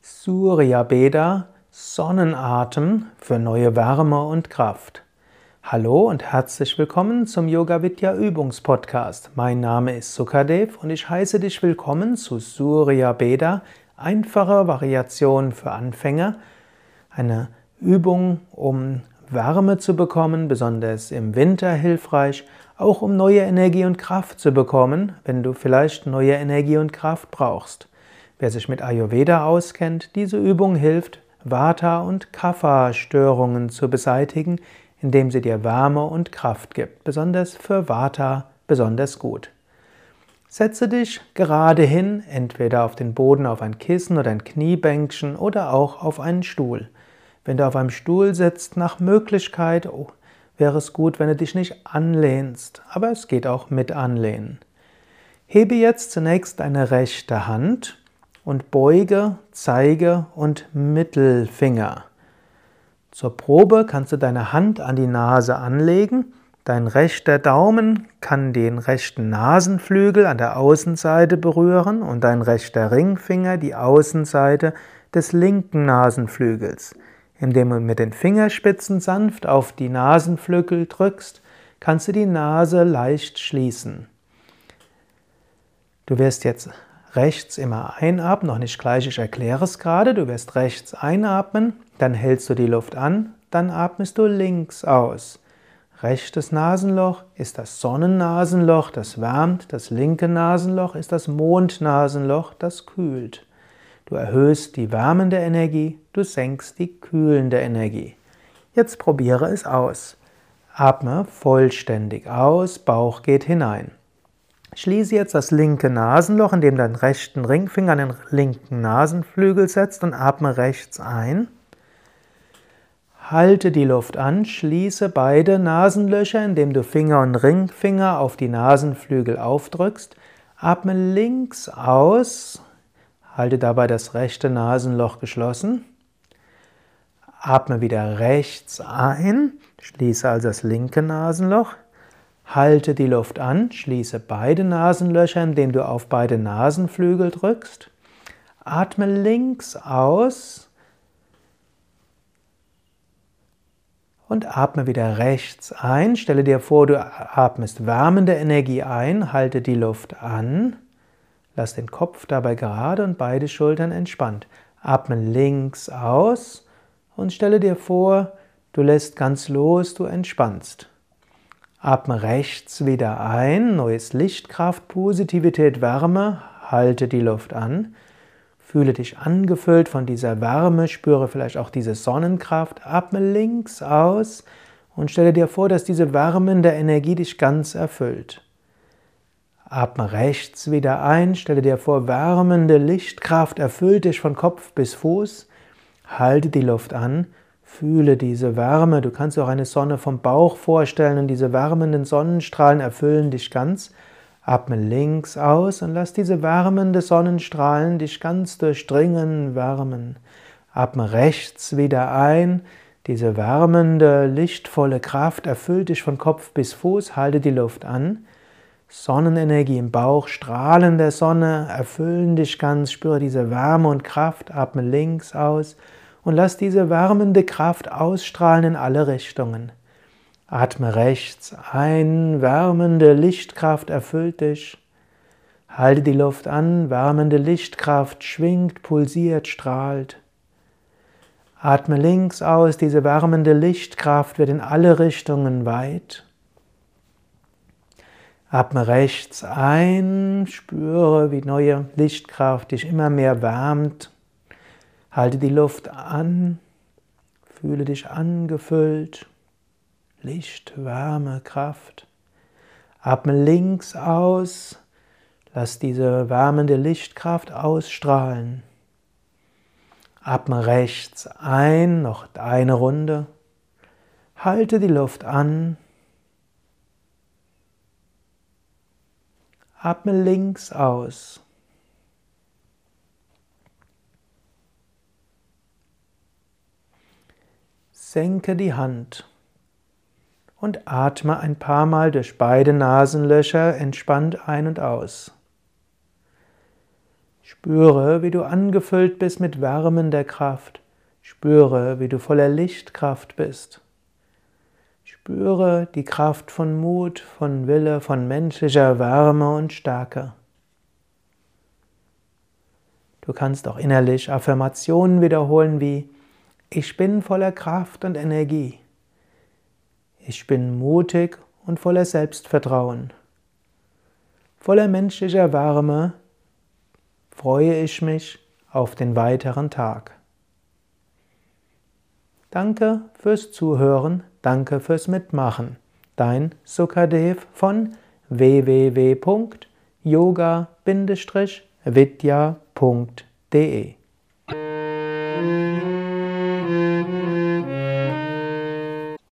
Surya Beda Sonnenatem für neue Wärme und Kraft. Hallo und herzlich willkommen zum Yoga Vidya Übungspodcast. Mein Name ist Sukadev und ich heiße dich willkommen zu Surya Beda, einfache Variation für Anfänger, eine Übung, um Wärme zu bekommen, besonders im Winter hilfreich, auch um neue Energie und Kraft zu bekommen, wenn du vielleicht neue Energie und Kraft brauchst. Wer sich mit Ayurveda auskennt, diese Übung hilft, Vata- und Kapha-Störungen zu beseitigen, indem sie dir Wärme und Kraft gibt, besonders für Vata besonders gut. Setze dich gerade hin, entweder auf den Boden auf ein Kissen oder ein Kniebänkchen oder auch auf einen Stuhl. Wenn du auf einem Stuhl sitzt, nach Möglichkeit oh, wäre es gut, wenn du dich nicht anlehnst, aber es geht auch mit anlehnen. Hebe jetzt zunächst deine rechte Hand und beuge Zeige und Mittelfinger. Zur Probe kannst du deine Hand an die Nase anlegen. Dein rechter Daumen kann den rechten Nasenflügel an der Außenseite berühren und dein rechter Ringfinger die Außenseite des linken Nasenflügels. Indem du mit den Fingerspitzen sanft auf die Nasenflügel drückst, kannst du die Nase leicht schließen. Du wirst jetzt rechts immer einatmen, noch nicht gleich, ich erkläre es gerade. Du wirst rechts einatmen, dann hältst du die Luft an, dann atmest du links aus. Rechtes Nasenloch ist das Sonnennasenloch, das wärmt, das linke Nasenloch ist das Mondnasenloch, das kühlt. Du erhöhst die wärmende Energie, du senkst die kühlende Energie. Jetzt probiere es aus. Atme vollständig aus, Bauch geht hinein. Schließe jetzt das linke Nasenloch, indem du deinen rechten Ringfinger an den linken Nasenflügel setzt und atme rechts ein. Halte die Luft an, schließe beide Nasenlöcher, indem du Finger und Ringfinger auf die Nasenflügel aufdrückst. Atme links aus, halte dabei das rechte Nasenloch geschlossen. Atme wieder rechts ein, schließe also das linke Nasenloch. Halte die Luft an, schließe beide Nasenlöcher, indem du auf beide Nasenflügel drückst. Atme links aus und atme wieder rechts ein. Stelle dir vor, du atmest wärmende Energie ein, halte die Luft an. Lass den Kopf dabei gerade und beide Schultern entspannt. Atme links aus und stelle dir vor, du lässt ganz los, du entspannst. Atme rechts wieder ein, neues Lichtkraft, Positivität, Wärme, halte die Luft an. Fühle dich angefüllt von dieser Wärme, spüre vielleicht auch diese Sonnenkraft. Atme links aus und stelle dir vor, dass diese wärmende Energie dich ganz erfüllt. Atme rechts wieder ein, stelle dir vor, wärmende Lichtkraft erfüllt dich von Kopf bis Fuß. Halte die Luft an Fühle diese Wärme. Du kannst auch eine Sonne vom Bauch vorstellen und diese wärmenden Sonnenstrahlen erfüllen dich ganz. Atme links aus und lass diese wärmende Sonnenstrahlen dich ganz durchdringen, wärmen. Atme rechts wieder ein. Diese wärmende, lichtvolle Kraft erfüllt dich von Kopf bis Fuß. Halte die Luft an. Sonnenenergie im Bauch, Strahlen der Sonne erfüllen dich ganz. Spüre diese Wärme und Kraft. Atme links aus und lass diese wärmende Kraft ausstrahlen in alle Richtungen. Atme rechts ein, wärmende Lichtkraft erfüllt dich. Halte die Luft an, wärmende Lichtkraft schwingt, pulsiert, strahlt. Atme links aus, diese wärmende Lichtkraft wird in alle Richtungen weit. Atme rechts ein, spüre, wie neue Lichtkraft dich immer mehr wärmt Halte die Luft an, fühle dich angefüllt, Licht, Wärme, Kraft. Atme links aus, lass diese wärmende Lichtkraft ausstrahlen. Atme rechts ein, noch eine Runde. Halte die Luft an. Atme links aus. Senke die Hand und atme ein paar Mal durch beide Nasenlöcher entspannt ein und aus. Spüre, wie du angefüllt bist mit wärmender Kraft. Spüre, wie du voller Lichtkraft bist. Spüre die Kraft von Mut, von Wille, von menschlicher Wärme und Stärke. Du kannst auch innerlich Affirmationen wiederholen wie Ich bin voller Kraft und Energie. Ich bin mutig und voller Selbstvertrauen. Voller menschlicher Wärme freue ich mich auf den weiteren Tag. Danke fürs Zuhören, danke fürs Mitmachen. Dein Sukadev von www.yoga-vidya.de